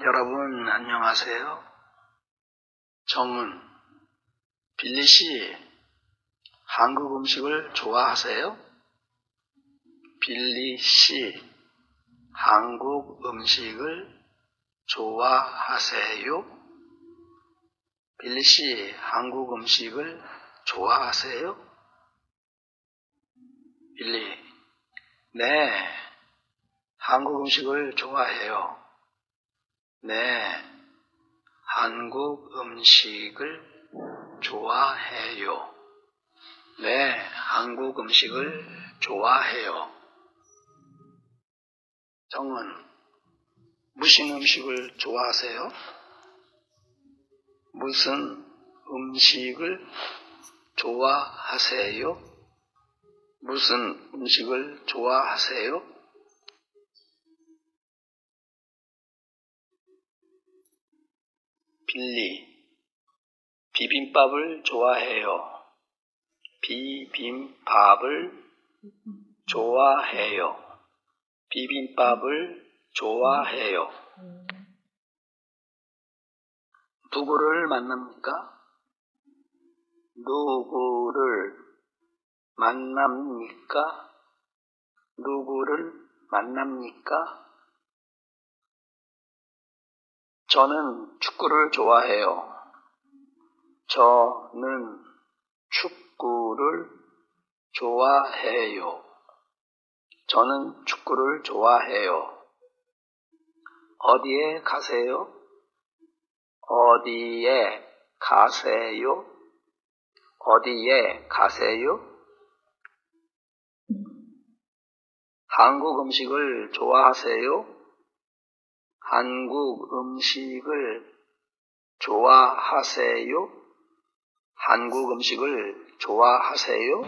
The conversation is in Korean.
여러분 안녕하세요. 정은 빌리 씨 한국 음식을 좋아하세요? 빌리 씨 한국 음식을 좋아하세요? 빌리 씨 한국 음식을 좋아하세요? 빌리 네 한국 음식을 좋아해요. 네, 한국 음식을 좋아해요. 네, 한국 음식을 좋아해요. 정은 무슨 음식을 좋아하세요? 무슨 음식을 좋아하세요? 무슨 음식을 좋아하세요? 빌리 비빔밥을 좋아해요. 비빔밥을 좋아해요. 비빔밥을 좋아해요. 누구를 만납니까? 누구를 만납니까? 누구를 만납니까? 저는 축구를 좋아해요. 저는 축구를 좋아해요. 저는 축구를 좋아해요. 어디에 가세요? 어디에 가세요? 어디에 가세요? 한국 음식을 좋아하세요? 한국 음식을 좋아하세요? 한국 음식을 좋아하세요?